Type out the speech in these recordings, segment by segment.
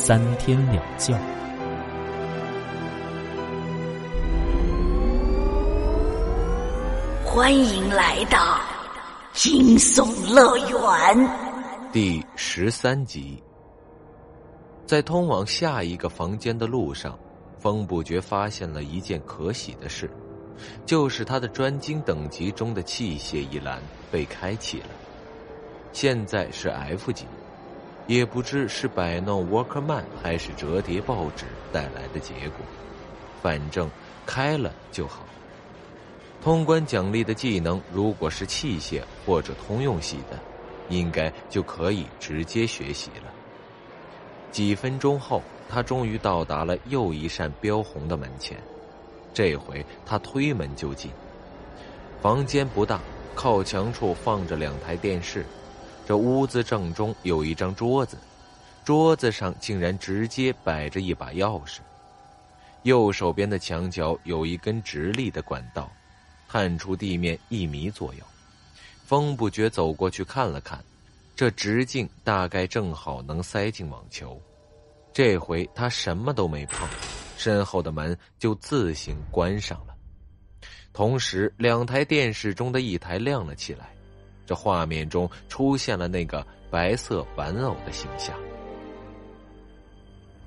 三天两觉。欢迎来到惊悚乐园第十三集。在通往下一个房间的路上，风不觉发现了一件可喜的事，就是他的专精等级中的器械一栏被开启了，现在是 F 级。也不知是摆弄沃克曼还是折叠报纸带来的结果，反正开了就好。通关奖励的技能，如果是器械或者通用系的，应该就可以直接学习了。几分钟后，他终于到达了又一扇标红的门前。这回他推门就进。房间不大，靠墙处放着两台电视。这屋子正中有一张桌子，桌子上竟然直接摆着一把钥匙。右手边的墙角有一根直立的管道，探出地面一米左右。风不觉走过去看了看，这直径大概正好能塞进网球。这回他什么都没碰，身后的门就自行关上了。同时，两台电视中的一台亮了起来。这画面中出现了那个白色玩偶的形象。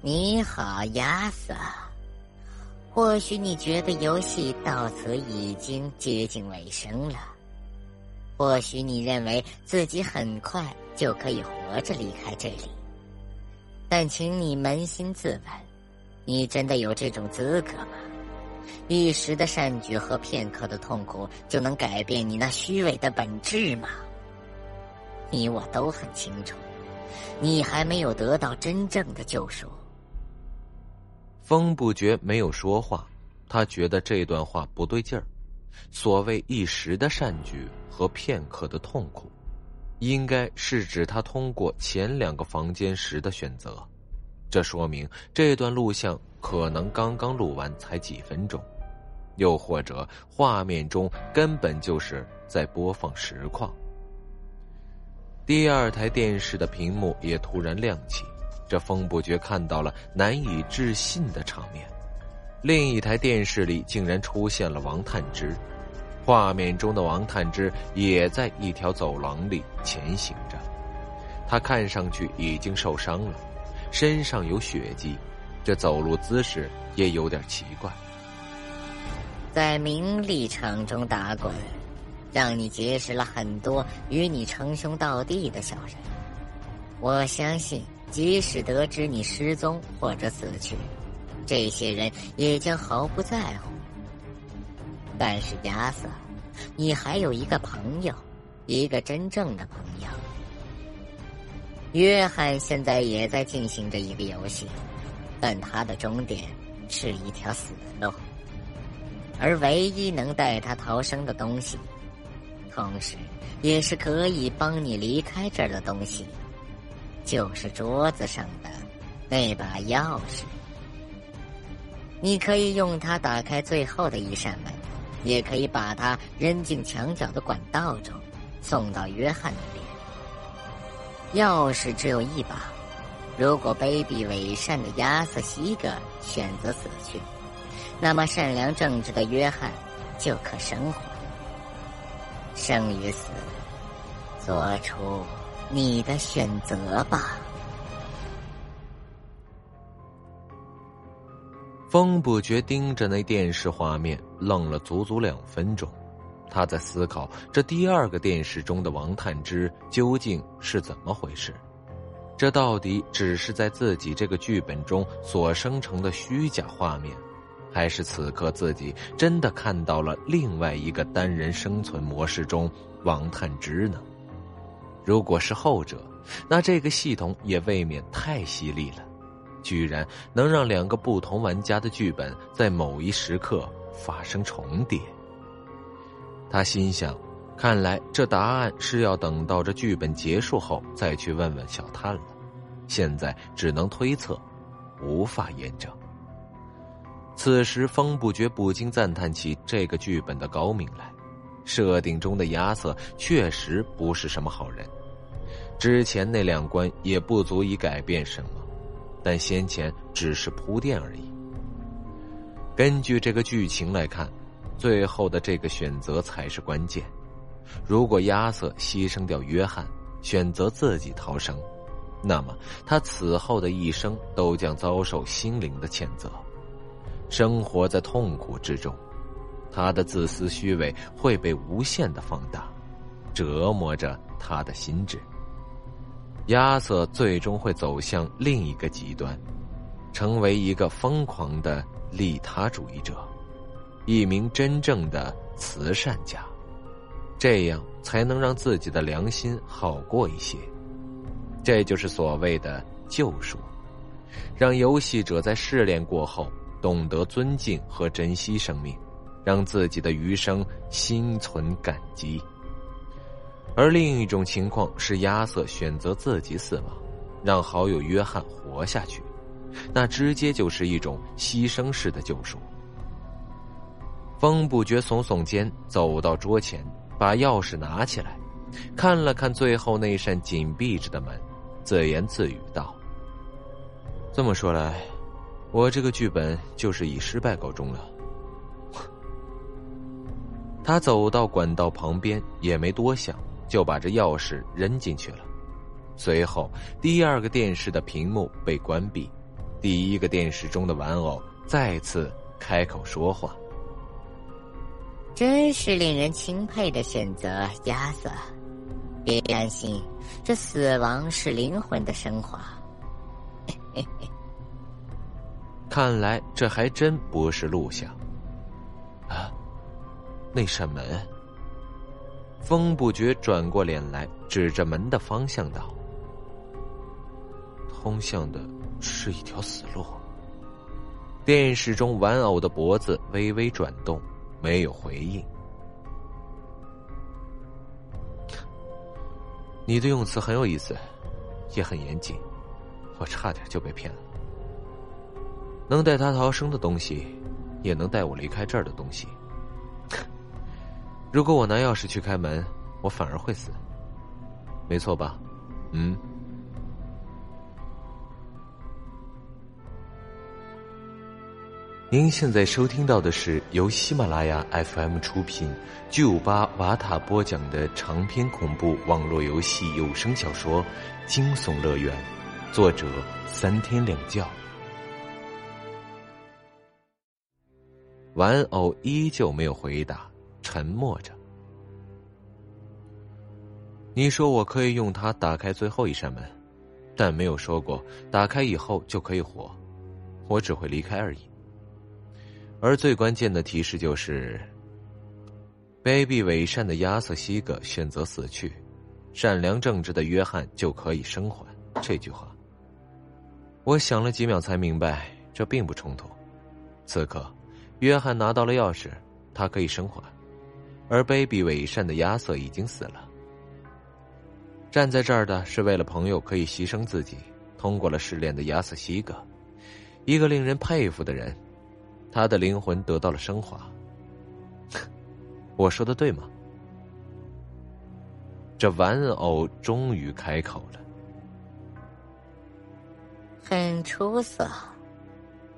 你好，亚瑟。或许你觉得游戏到此已经接近尾声了，或许你认为自己很快就可以活着离开这里。但请你扪心自问：你真的有这种资格吗？一时的善举和片刻的痛苦就能改变你那虚伪的本质吗？你我都很清楚，你还没有得到真正的救赎。风不觉没有说话，他觉得这段话不对劲儿。所谓一时的善举和片刻的痛苦，应该是指他通过前两个房间时的选择。这说明这段录像可能刚刚录完才几分钟，又或者画面中根本就是在播放实况。第二台电视的屏幕也突然亮起，这风不觉看到了难以置信的场面。另一台电视里竟然出现了王探之，画面中的王探之也在一条走廊里前行着，他看上去已经受伤了。身上有血迹，这走路姿势也有点奇怪。在名利场中打滚，让你结识了很多与你称兄道弟的小人。我相信，即使得知你失踪或者死去，这些人也将毫不在乎。但是亚瑟，你还有一个朋友，一个真正的朋友。约翰现在也在进行着一个游戏，但他的终点是一条死路，而唯一能带他逃生的东西，同时也是可以帮你离开这儿的东西，就是桌子上的那把钥匙。你可以用它打开最后的一扇门，也可以把它扔进墙角的管道中，送到约翰那里。钥匙只有一把，如果卑鄙伪善的亚瑟西格选择死去，那么善良正直的约翰就可生活。生与死，做出你的选择吧。风不觉盯着那电视画面，愣了足足两分钟。他在思考这第二个电视中的王探之究竟是怎么回事？这到底只是在自己这个剧本中所生成的虚假画面，还是此刻自己真的看到了另外一个单人生存模式中王探之呢？如果是后者，那这个系统也未免太犀利了。居然能让两个不同玩家的剧本在某一时刻发生重叠。他心想：看来这答案是要等到这剧本结束后再去问问小探了。现在只能推测，无法验证。此时，风不觉不禁赞叹起这个剧本的高明来。设定中的亚瑟确实不是什么好人，之前那两关也不足以改变什么，但先前只是铺垫而已。根据这个剧情来看，最后的这个选择才是关键。如果亚瑟牺牲掉约翰，选择自己逃生，那么他此后的一生都将遭受心灵的谴责，生活在痛苦之中。他的自私虚伪会被无限的放大，折磨着他的心智。亚瑟最终会走向另一个极端，成为一个疯狂的利他主义者，一名真正的慈善家，这样才能让自己的良心好过一些。这就是所谓的救赎，让游戏者在试炼过后懂得尊敬和珍惜生命。让自己的余生心存感激，而另一种情况是亚瑟选择自己死亡，让好友约翰活下去，那直接就是一种牺牲式的救赎。风不觉耸耸肩，走到桌前，把钥匙拿起来，看了看最后那扇紧闭着的门，自言自语道：“这么说来，我这个剧本就是以失败告终了。”他走到管道旁边，也没多想，就把这钥匙扔进去了。随后，第二个电视的屏幕被关闭，第一个电视中的玩偶再次开口说话：“真是令人钦佩的选择，亚瑟。别担心，这死亡是灵魂的升华。”看来这还真不是录像。啊！那扇门，风不觉转过脸来，指着门的方向道：“通向的是一条死路。”电视中玩偶的脖子微微转动，没有回应。你的用词很有意思，也很严谨，我差点就被骗了。能带他逃生的东西，也能带我离开这儿的东西。如果我拿钥匙去开门，我反而会死，没错吧？嗯。您现在收听到的是由喜马拉雅 FM 出品、巨五八瓦塔播讲的长篇恐怖网络游戏有声小说《惊悚乐园》，作者三天两觉。玩偶依旧没有回答。沉默着。你说我可以用它打开最后一扇门，但没有说过打开以后就可以活，我只会离开而已。而最关键的提示就是：卑鄙伪善的亚瑟西格选择死去，善良正直的约翰就可以生还。这句话，我想了几秒才明白，这并不冲突。此刻，约翰拿到了钥匙，他可以生还。而卑鄙伪善的亚瑟已经死了。站在这儿的是为了朋友可以牺牲自己，通过了试炼的亚瑟西格，一个令人佩服的人，他的灵魂得到了升华。我说的对吗？这玩偶终于开口了，很出色，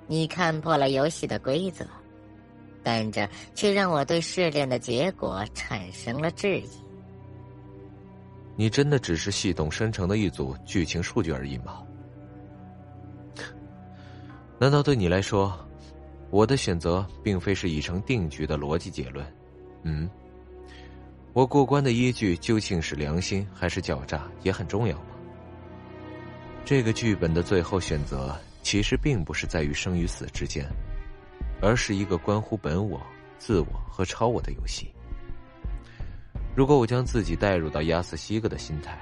你看破了游戏的规则。但这却让我对试炼的结果产生了质疑。你真的只是系统生成的一组剧情数据而已吗？难道对你来说，我的选择并非是已成定局的逻辑结论？嗯，我过关的依据究竟是良心还是狡诈，也很重要吗？这个剧本的最后选择，其实并不是在于生与死之间。而是一个关乎本我、自我和超我的游戏。如果我将自己带入到亚瑟西格的心态，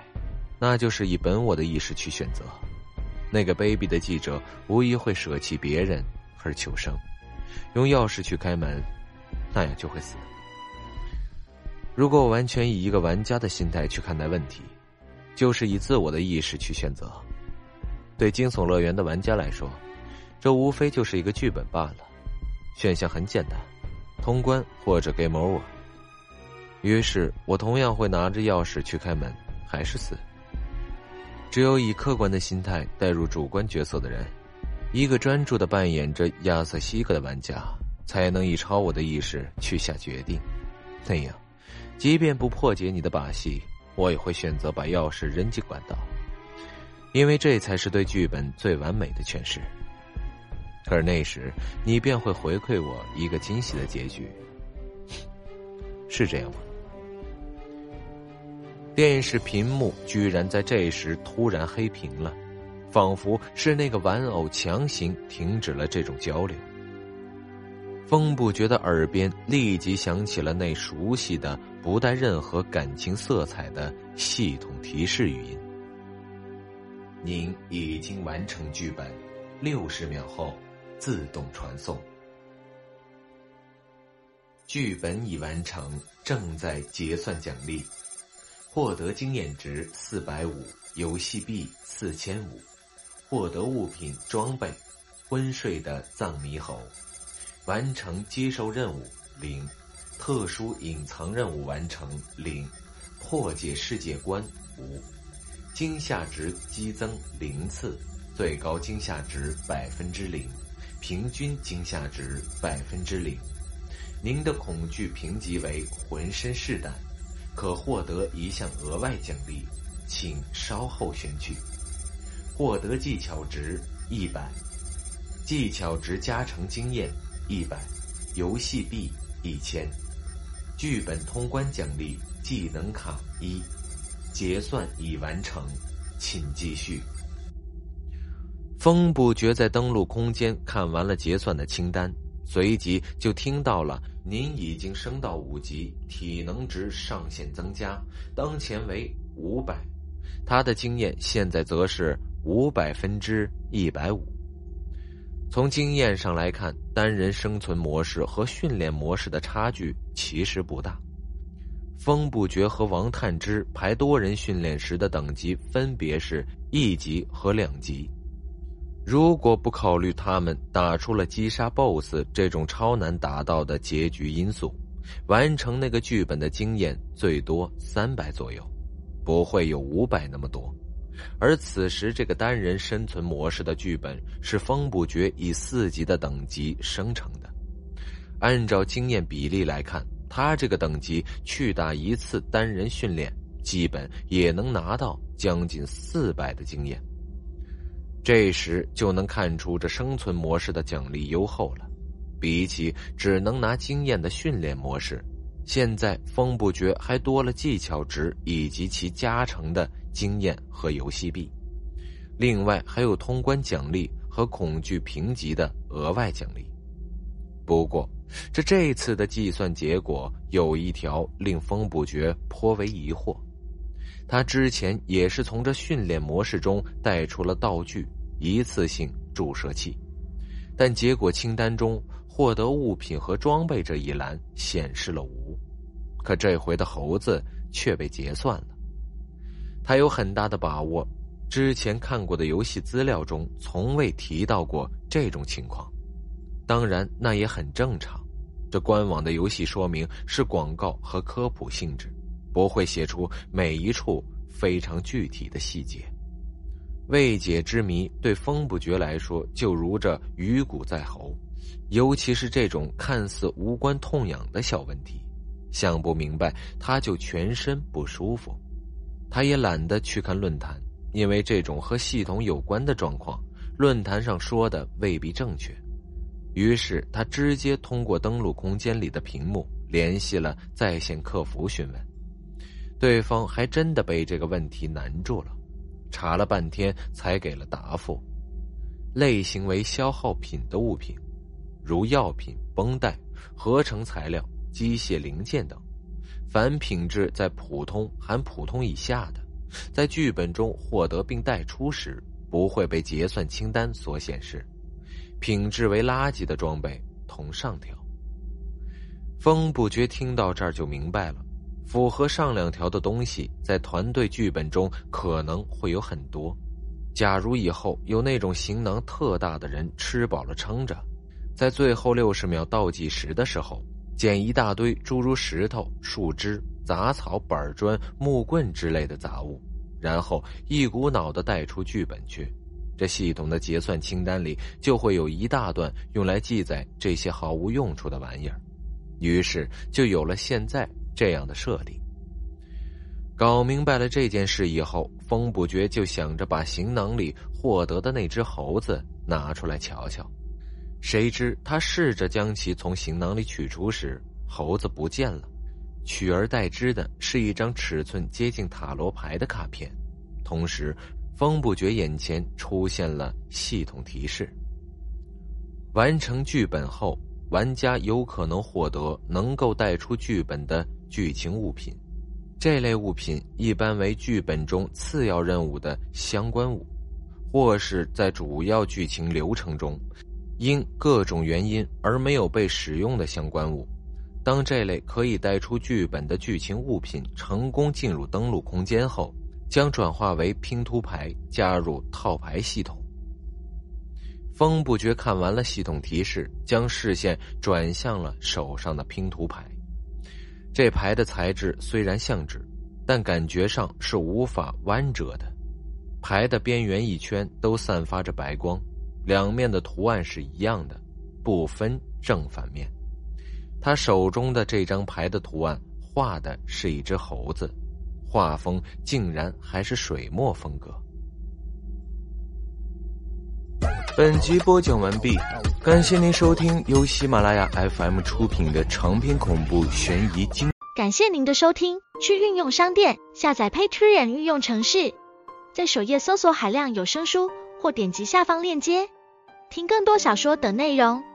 那就是以本我的意识去选择，那个卑鄙的记者无疑会舍弃别人而求生，用钥匙去开门，那样就会死。如果我完全以一个玩家的心态去看待问题，就是以自我的意识去选择。对惊悚乐园的玩家来说，这无非就是一个剧本罢了，选项很简单，通关或者 game over。于是我同样会拿着钥匙去开门，还是死。只有以客观的心态带入主观角色的人，一个专注的扮演着亚瑟西格的玩家，才能以超我的意识去下决定。那样。即便不破解你的把戏，我也会选择把钥匙扔进管道，因为这才是对剧本最完美的诠释。而那时，你便会回馈我一个惊喜的结局，是这样吗？电视屏幕居然在这时突然黑屏了，仿佛是那个玩偶强行停止了这种交流。风不觉的耳边立即响起了那熟悉的、不带任何感情色彩的系统提示语音：“您已经完成剧本，六十秒后自动传送。剧本已完成，正在结算奖励，获得经验值四百五，游戏币四千五，获得物品装备：昏睡的藏猕猴。”完成接受任务零，特殊隐藏任务完成零，破解世界观五，惊吓值激增零次，最高惊吓值百分之零，平均惊吓值百分之零。您的恐惧评级为浑身是胆，可获得一项额外奖励，请稍后选取。获得技巧值一百，技巧值加成经验。一百，游戏币一千，剧本通关奖励技能卡一，结算已完成，请继续。风不觉在登录空间看完了结算的清单，随即就听到了：“您已经升到五级，体能值上限增加，当前为五百，他的经验现在则是五百分之一百五。”从经验上来看，单人生存模式和训练模式的差距其实不大。风不绝和王探之排多人训练时的等级分别是一级和两级。如果不考虑他们打出了击杀 BOSS 这种超难达到的结局因素，完成那个剧本的经验最多三百左右，不会有五百那么多。而此时，这个单人生存模式的剧本是风不绝以四级的等级生成的。按照经验比例来看，他这个等级去打一次单人训练，基本也能拿到将近四百的经验。这时就能看出这生存模式的奖励优厚了。比起只能拿经验的训练模式，现在风不绝还多了技巧值以及其加成的。经验和游戏币，另外还有通关奖励和恐惧评级的额外奖励。不过，这这次的计算结果有一条令风不觉颇为疑惑：他之前也是从这训练模式中带出了道具一次性注射器，但结果清单中获得物品和装备这一栏显示了无，可这回的猴子却被结算了。他有很大的把握，之前看过的游戏资料中从未提到过这种情况。当然，那也很正常。这官网的游戏说明是广告和科普性质，不会写出每一处非常具体的细节。未解之谜对风不绝来说就如这鱼骨在喉，尤其是这种看似无关痛痒的小问题，想不明白他就全身不舒服。他也懒得去看论坛，因为这种和系统有关的状况，论坛上说的未必正确。于是他直接通过登录空间里的屏幕联系了在线客服询问，对方还真的被这个问题难住了，查了半天才给了答复：类型为消耗品的物品，如药品、绷带、合成材料、机械零件等。凡品质在普通含普通以下的，在剧本中获得并带出时，不会被结算清单所显示，品质为垃圾的装备同上条。风不觉听到这儿就明白了，符合上两条的东西在团队剧本中可能会有很多。假如以后有那种行囊特大的人吃饱了撑着，在最后六十秒倒计时的时候，捡一大堆诸如石头、树枝、杂草、板砖、木棍之类的杂物，然后一股脑的带出剧本去，这系统的结算清单里就会有一大段用来记载这些毫无用处的玩意儿，于是就有了现在这样的设定。搞明白了这件事以后，风不觉就想着把行囊里获得的那只猴子拿出来瞧瞧。谁知他试着将其从行囊里取出时，猴子不见了，取而代之的是一张尺寸接近塔罗牌的卡片。同时，风不觉眼前出现了系统提示：完成剧本后，玩家有可能获得能够带出剧本的剧情物品。这类物品一般为剧本中次要任务的相关物，或是在主要剧情流程中因各种原因而没有被使用的相关物。当这类可以带出剧本的剧情物品成功进入登录空间后，将转化为拼图牌，加入套牌系统。风不觉看完了系统提示，将视线转向了手上的拼图牌。这牌的材质虽然像纸，但感觉上是无法弯折的。牌的边缘一圈都散发着白光，两面的图案是一样的，不分正反面。他手中的这张牌的图案画的是一只猴子，画风竟然还是水墨风格。本集播讲完毕，感谢您收听由喜马拉雅 FM 出品的长篇恐怖悬疑惊。感谢您的收听，去运用商店下载 Patreon 运用城市，在首页搜索海量有声书，或点击下方链接听更多小说等内容。